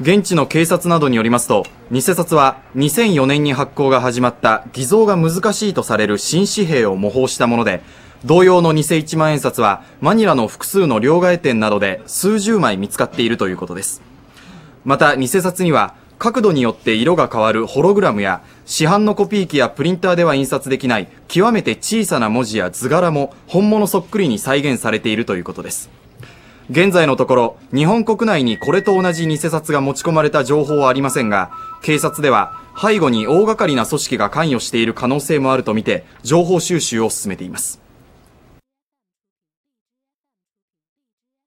現地の警察などによりますと偽札は2004年に発行が始まった偽造が難しいとされる新紙幣を模倣したもので同様の偽1万円札はマニラの複数の両替店などで数十枚見つかっているということです。また偽札には角度によって色が変わるホログラムや市販のコピー機やプリンターでは印刷できない極めて小さな文字や図柄も本物そっくりに再現されているということです。現在のところ日本国内にこれと同じ偽札が持ち込まれた情報はありませんが警察では背後に大掛かりな組織が関与している可能性もあるとみて情報収集を進めています。